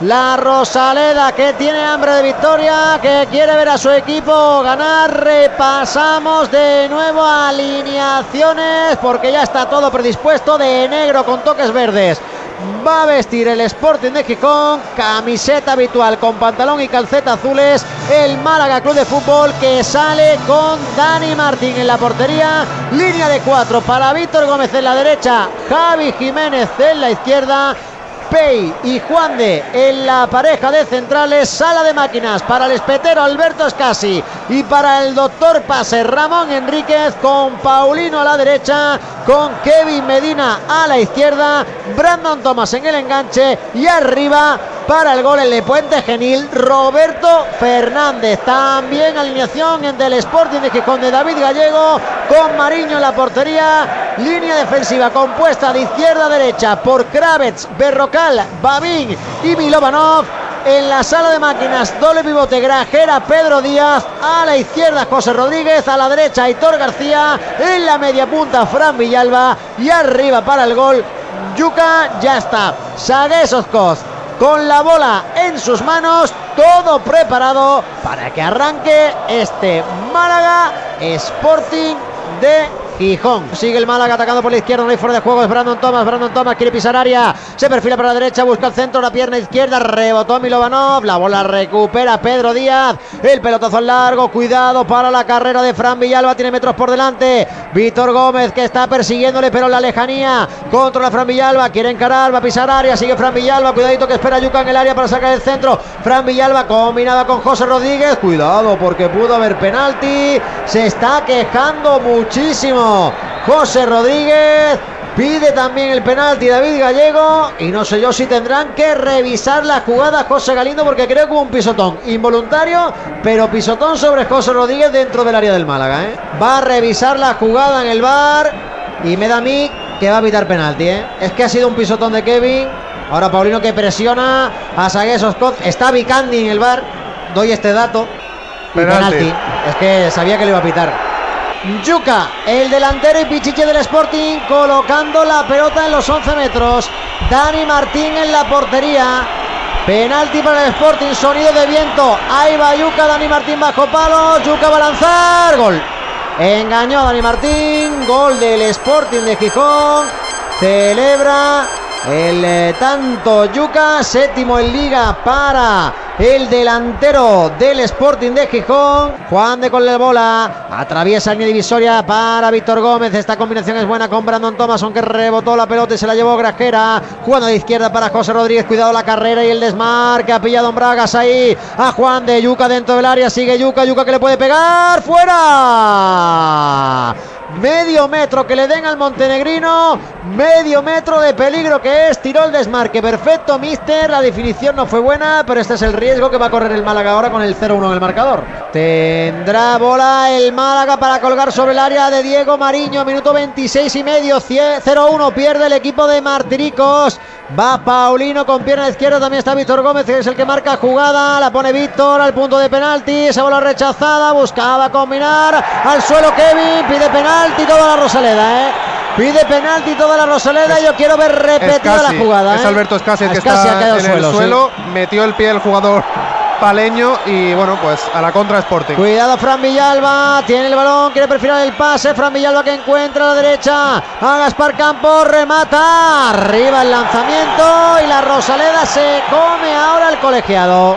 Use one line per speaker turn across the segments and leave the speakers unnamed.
La Rosaleda que tiene hambre de victoria, que quiere ver a su equipo ganar. Repasamos de nuevo alineaciones porque ya está todo predispuesto de negro con toques verdes. Va a vestir el Sporting de Gijón, camiseta habitual con pantalón y calceta azules. El Málaga Club de Fútbol que sale con Dani Martín en la portería. Línea de cuatro para Víctor Gómez en la derecha, Javi Jiménez en la izquierda. Pei y Juan de en la pareja de centrales, sala de máquinas para el espetero Alberto Escasi y para el doctor Pase Ramón Enríquez con Paulino a la derecha, con Kevin Medina a la izquierda, Brandon Thomas en el enganche y arriba para el gol el de Puente Genil, Roberto Fernández. También alineación en del Sporting de Gijón de David Gallego con Mariño en la portería, línea defensiva compuesta de izquierda a derecha por Kravets, Berrocal, Babín y Milovanov. En la sala de máquinas, doble pivote Grajera, Pedro Díaz. A la izquierda, José Rodríguez. A la derecha, Aitor García. En la media punta, Fran Villalba. Y arriba para el gol, Yuca. Ya está. Sagues Oscoz con la bola en sus manos. Todo preparado para que arranque este Málaga Sporting de Gijón. Sigue el Málaga atacando por la izquierda, no hay fuera de juego, es Brandon Thomas, Brandon Thomas quiere pisar área, se perfila para la derecha, busca el centro, la pierna izquierda, rebotó Milovanov, la bola recupera Pedro Díaz, el pelotazo largo, cuidado para la carrera de Fran Villalba, tiene metros por delante, Víctor Gómez que está persiguiéndole pero en la lejanía, controla Fran Villalba, quiere encarar, va a pisar área, sigue Fran Villalba, cuidadito que espera Yuca en el área para sacar el centro, Fran Villalba combinada con José Rodríguez, cuidado porque pudo haber penalti, se está quejando muchísimo. José Rodríguez pide también el penalti David Gallego y no sé yo si tendrán que revisar la jugada José Galindo porque creo que hubo un pisotón involuntario, pero pisotón sobre José Rodríguez dentro del área del Málaga. ¿eh? Va a revisar la jugada en el bar y me da a mí que va a evitar penalti. ¿eh? Es que ha sido un pisotón de Kevin. Ahora Paulino que presiona a Sagues. Está Vicandi en el bar. Doy este dato.
Penalti.
penalti. Es que sabía que le iba a pitar. Yuca, el delantero y pichiche del Sporting, colocando la pelota en los 11 metros. Dani Martín en la portería. Penalti para el Sporting, sonido de viento. Ahí va Yuca, Dani Martín bajo palo. Yuca va a lanzar. Gol. Engañó a Dani Martín. Gol del Sporting de Gijón. Celebra el eh, tanto Yuca. Séptimo en liga para el delantero del Sporting de Gijón. Juan de con la bola. Atraviesa línea divisoria para Víctor Gómez. Esta combinación es buena con Brandon Thomas, aunque rebotó la pelota y se la llevó Grajera. Jugando de izquierda para José Rodríguez. Cuidado la carrera y el desmarque. Ha pillado en Bragas ahí a Juan de Yuca dentro del área. Sigue Yuca. Yuca que le puede pegar. ¡Fuera! Medio metro que le den al montenegrino. Medio metro de peligro que es. Tiró el desmarque. Perfecto, mister. La definición no fue buena, pero este es el riesgo que va a correr el Málaga ahora con el 0-1 en el marcador. Tendrá bola el Málaga para colgar sobre el área de Diego Mariño. Minuto 26 y medio. 0-1. Pierde el equipo de Martiricos. Va Paulino con pierna izquierda. También está Víctor Gómez, que es el que marca jugada. La pone Víctor al punto de penalti. Esa bola rechazada. Buscaba combinar. Al suelo Kevin. Pide penalti toda la Rosaleda, ¿eh? Pide penalti toda la Rosaleda. Yo quiero ver repetida
Escasi,
la jugada.
Es
¿eh?
Alberto Escasi que
Escasi
está en el
suelo, sí.
suelo. Metió el pie el jugador paleño y bueno, pues a la contra Sporting.
Cuidado Fran Villalba, tiene el balón, quiere perfilar el pase, Fran Villalba que encuentra a la derecha a Gaspar Campos, remata, arriba el lanzamiento y la Rosaleda se come ahora el colegiado.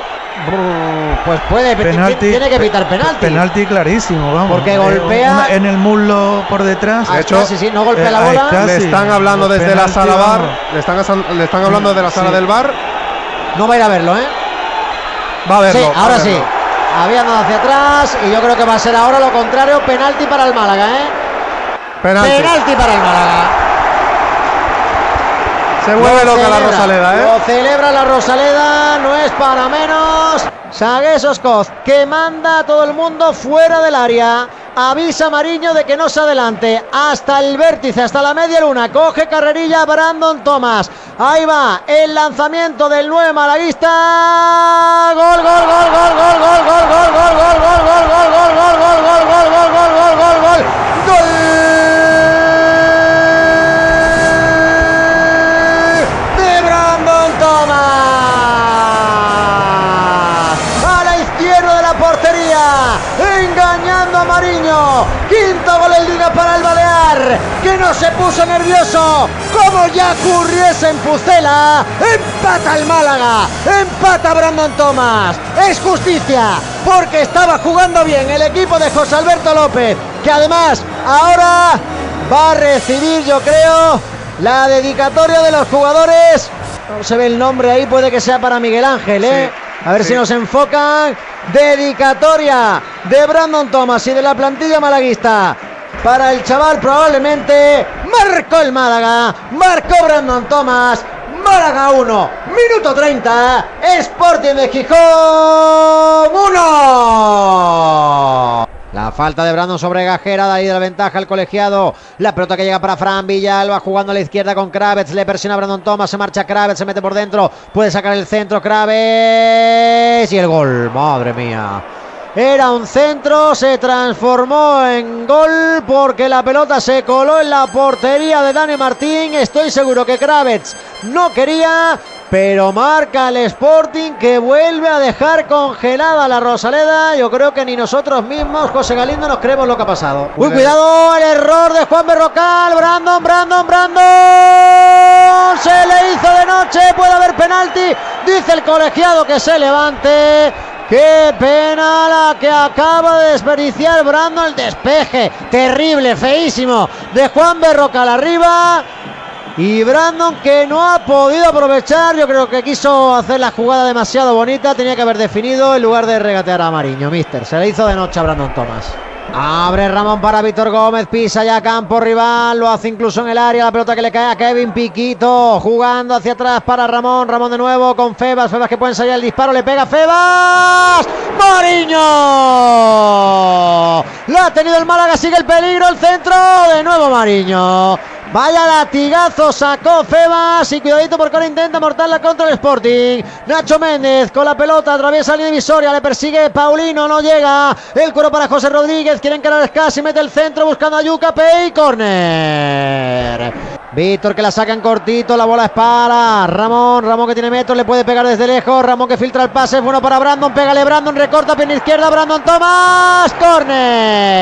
Pues puede,
Penalti,
tiene que pitar penalti.
Penalti clarísimo, vamos.
Porque
Eh,
golpea-
una- en el muslo por detrás.
Ah,
De hecho,
sí, sí, no golpea
eh,
la bola.
está.
Le están hablando desde la sala bar. Le están, le están hablando de la sala
Sí.
del bar.
No va a ir a verlo, ¿eh?
Va a verlo.
sí, ahora sí. Había andado hacia atrás y yo creo que va a ser ahora lo contrario, penalti para el Málaga, ¿eh?
Penalti.
Penalti para el Málaga.
Se vuelve
Lo
loca la Rosaleda, ¿eh?
Lo celebra la Rosaleda, no es para menos. Sagues Oscoz, que manda a todo el mundo fuera del área. Avisa a Mariño de que no se adelante. Hasta el vértice, hasta la media luna. Coge carrerilla Brandon Thomas. Ahí va el lanzamiento del 9 malaguista. Gol, gol, gol, gol, gol, gol, gol, gol, gol, gol, gol, gol, Mariño. Quinto gol en liga para el Balear, que no se puso nervioso, como ya ocurriese en Pucela. Empata el Málaga, empata Brandon Thomas. Es justicia, porque estaba jugando bien el equipo de José Alberto López, que además ahora va a recibir, yo creo, la dedicatoria de los jugadores. No se ve el nombre ahí, puede que sea para Miguel Ángel, ¿eh? A ver
sí.
si nos enfocan. Dedicatoria de Brandon Thomas y de la plantilla malaguista. Para el chaval probablemente marcó el Málaga. Marcó Brandon Thomas. Málaga 1, minuto 30. Sporting de Gijón 1. La falta de Brandon sobre Gajera, da ahí de la ventaja al colegiado. La pelota que llega para Fran Villalba, jugando a la izquierda con Kravets. Le presiona a Brandon Thomas, se marcha Kravets, se mete por dentro. Puede sacar el centro Kravets. Y el gol, madre mía. Era un centro, se transformó en gol porque la pelota se coló en la portería de Dani Martín. Estoy seguro que Kravets no quería, pero marca el Sporting que vuelve a dejar congelada la Rosaleda. Yo creo que ni nosotros mismos, José Galindo, nos creemos lo que ha pasado. Uy, cuidado, el error de Juan Berrocal. Brandon, Brandon, Brandon. Se le hizo de noche, puede haber penalti. Dice el colegiado que se levante. Qué pena la que acaba de desperdiciar Brandon el despeje. Terrible, feísimo. De Juan Berrocal arriba. Y Brandon que no ha podido aprovechar. Yo creo que quiso hacer la jugada demasiado bonita. Tenía que haber definido en lugar de regatear a Mariño. Mister. Se le hizo de noche a Brandon Thomas. Abre Ramón para Víctor Gómez, pisa ya campo rival, lo hace incluso en el área, la pelota que le cae a Kevin Piquito, jugando hacia atrás para Ramón, Ramón de nuevo con Febas, Febas que puede ensayar el disparo, le pega Febas, Mariño, lo ha tenido el Málaga, sigue el peligro, el centro, de nuevo Mariño, Vaya latigazo sacó Febas y cuidadito porque ahora intenta mortarla contra el Sporting. Nacho Méndez con la pelota atraviesa la divisoria, le persigue Paulino, no llega. El cuero para José Rodríguez, quiere encarar casi, mete el centro buscando a Yuca Pei, corner. Víctor que la saca en cortito, la bola es para Ramón, Ramón que tiene metros, le puede pegar desde lejos, Ramón que filtra el pase, es bueno para Brandon, pégale Brandon, recorta pierna izquierda, Brandon Thomas, corner.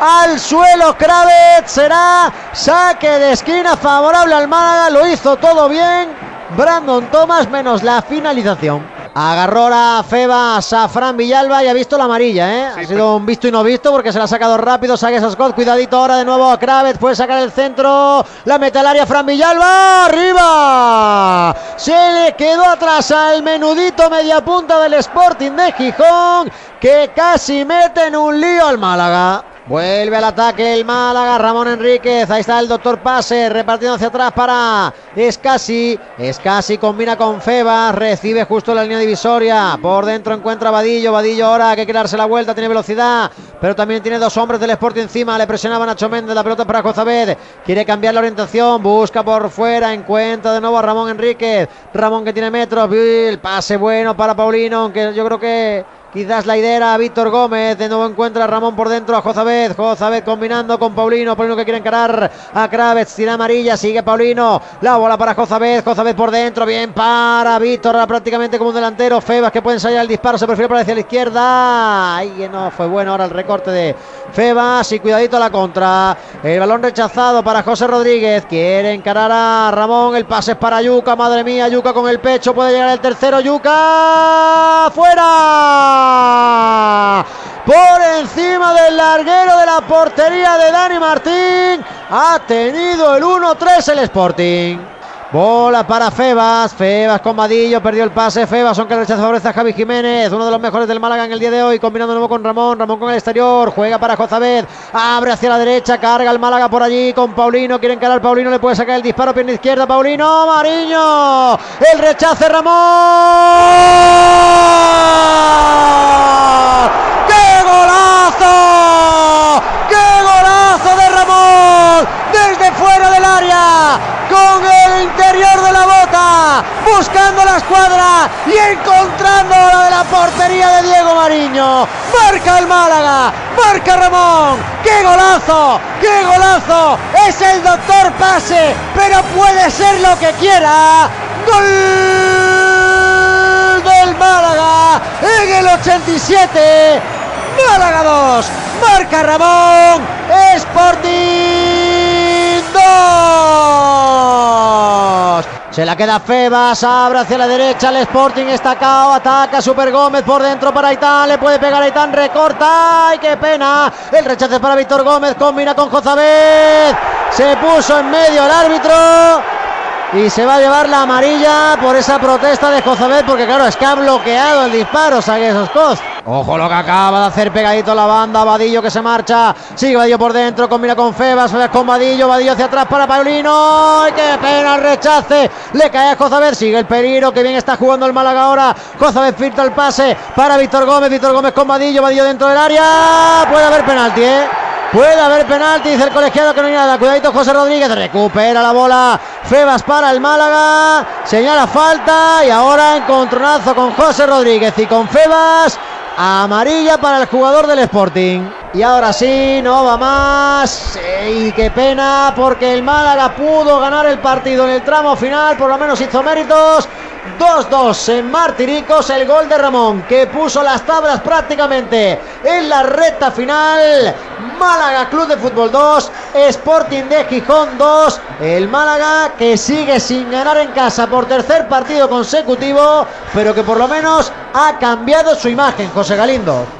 Al suelo Kravets, será saque de esquina favorable al Málaga, lo hizo todo bien. Brandon Thomas menos la finalización. Agarró a Febas a Fran Villalba y ha visto la amarilla, ¿eh?
Sí,
ha sido un visto y no visto porque se la ha sacado rápido. Sagues a Scott, cuidadito ahora de nuevo a Kravets. Puede sacar el centro. La mete al área Fran Villalba. ¡Arriba! Se le quedó atrás al menudito media punta del Sporting de Gijón que casi mete en un lío al Málaga. Vuelve al ataque el Málaga, Ramón Enríquez, ahí está el doctor Pase, repartiendo hacia atrás para Escasi, Escasi combina con Febas, recibe justo la línea divisoria, por dentro encuentra a Vadillo, Vadillo ahora que quiere darse la vuelta, tiene velocidad, pero también tiene dos hombres del Sporting encima, le presionaba Nacho Méndez, la pelota para Cozabed, quiere cambiar la orientación, busca por fuera, encuentra de nuevo a Ramón Enríquez, Ramón que tiene metros, el pase bueno para Paulino, aunque yo creo que Quizás la idea era Víctor Gómez. De nuevo encuentra a Ramón por dentro a Jozabed. Jozabed combinando con Paulino. Paulino que quiere encarar a Kravets. Tira amarilla. Sigue Paulino. La bola para Jozabed. Jozabed por dentro. Bien para Víctor. Prácticamente como un delantero. Febas que puede ensayar el disparo. Se prefiere para hacia la izquierda. Ahí no fue bueno ahora el recorte de Febas. Y cuidadito a la contra. El balón rechazado para José Rodríguez. Quiere encarar a Ramón. El pase es para Yuca. Madre mía. Yuca con el pecho. Puede llegar el tercero. Yuca. ¡Fuera! Por encima del larguero de la portería de Dani Martín. Ha tenido el 1-3 el Sporting. Bola para Febas, Febas con Vadillo, perdió el pase, Febas, aunque el rechazo favorece a Javi Jiménez, uno de los mejores del Málaga en el día de hoy, combinando nuevo con Ramón, Ramón con el exterior, juega para Jozabed, abre hacia la derecha, carga el Málaga por allí con Paulino, quiere encarar Paulino, le puede sacar el disparo, pierna izquierda, Paulino, Mariño, el rechace Ramón, ¡qué golazo! ¡Qué golazo de Ramón! Desde fuera del con el interior de la bota, buscando la escuadra y encontrando la de la portería de Diego Mariño. Marca el Málaga, marca Ramón. ¡Qué golazo! ¡Qué golazo! Es el doctor Pase, pero puede ser lo que quiera. ¡Gol! del Málaga en el 87. Málaga 2, Marca Ramón. Sporting Se la queda Febas, abre hacia la derecha, el Sporting está cao, ataca Super Gómez por dentro para Aitán, le puede pegar Aitán, recorta, ¡ay qué pena! El rechace para Víctor Gómez, combina con Jozabed, se puso en medio el árbitro y se va a llevar la amarilla por esa protesta de Jozabed, porque claro, es que ha bloqueado el disparo, Sagues Oscoz. Ojo lo que acaba de hacer pegadito la banda. Vadillo que se marcha. Sigue Vadillo por dentro. Combina con Febas. Febas con Vadillo. Vadillo hacia atrás para Paulino. ¡Ay, qué pena el rechace! Le cae a Jozabed. Sigue el peligro. Que bien está jugando el Málaga ahora. Jozabed filtra el pase para Víctor Gómez. Víctor Gómez con Vadillo. Vadillo dentro del área. Puede haber penalti, ¿eh? Puede haber penalti, dice el colegiado que no hay nada. Cuidadito José Rodríguez, recupera la bola. Febas para el Málaga, señala falta y ahora encontronazo con José Rodríguez y con Febas. Amarilla para el jugador del Sporting. Y ahora sí, no va más. Y qué pena, porque el Málaga pudo ganar el partido en el tramo final, por lo menos hizo méritos. 2-2 en Martiricos, el gol de Ramón, que puso las tablas prácticamente en la recta final. Málaga Club de Fútbol 2, Sporting de Gijón 2. El Málaga que sigue sin ganar en casa por tercer partido consecutivo, pero que por lo menos ha cambiado su imagen, José Galindo.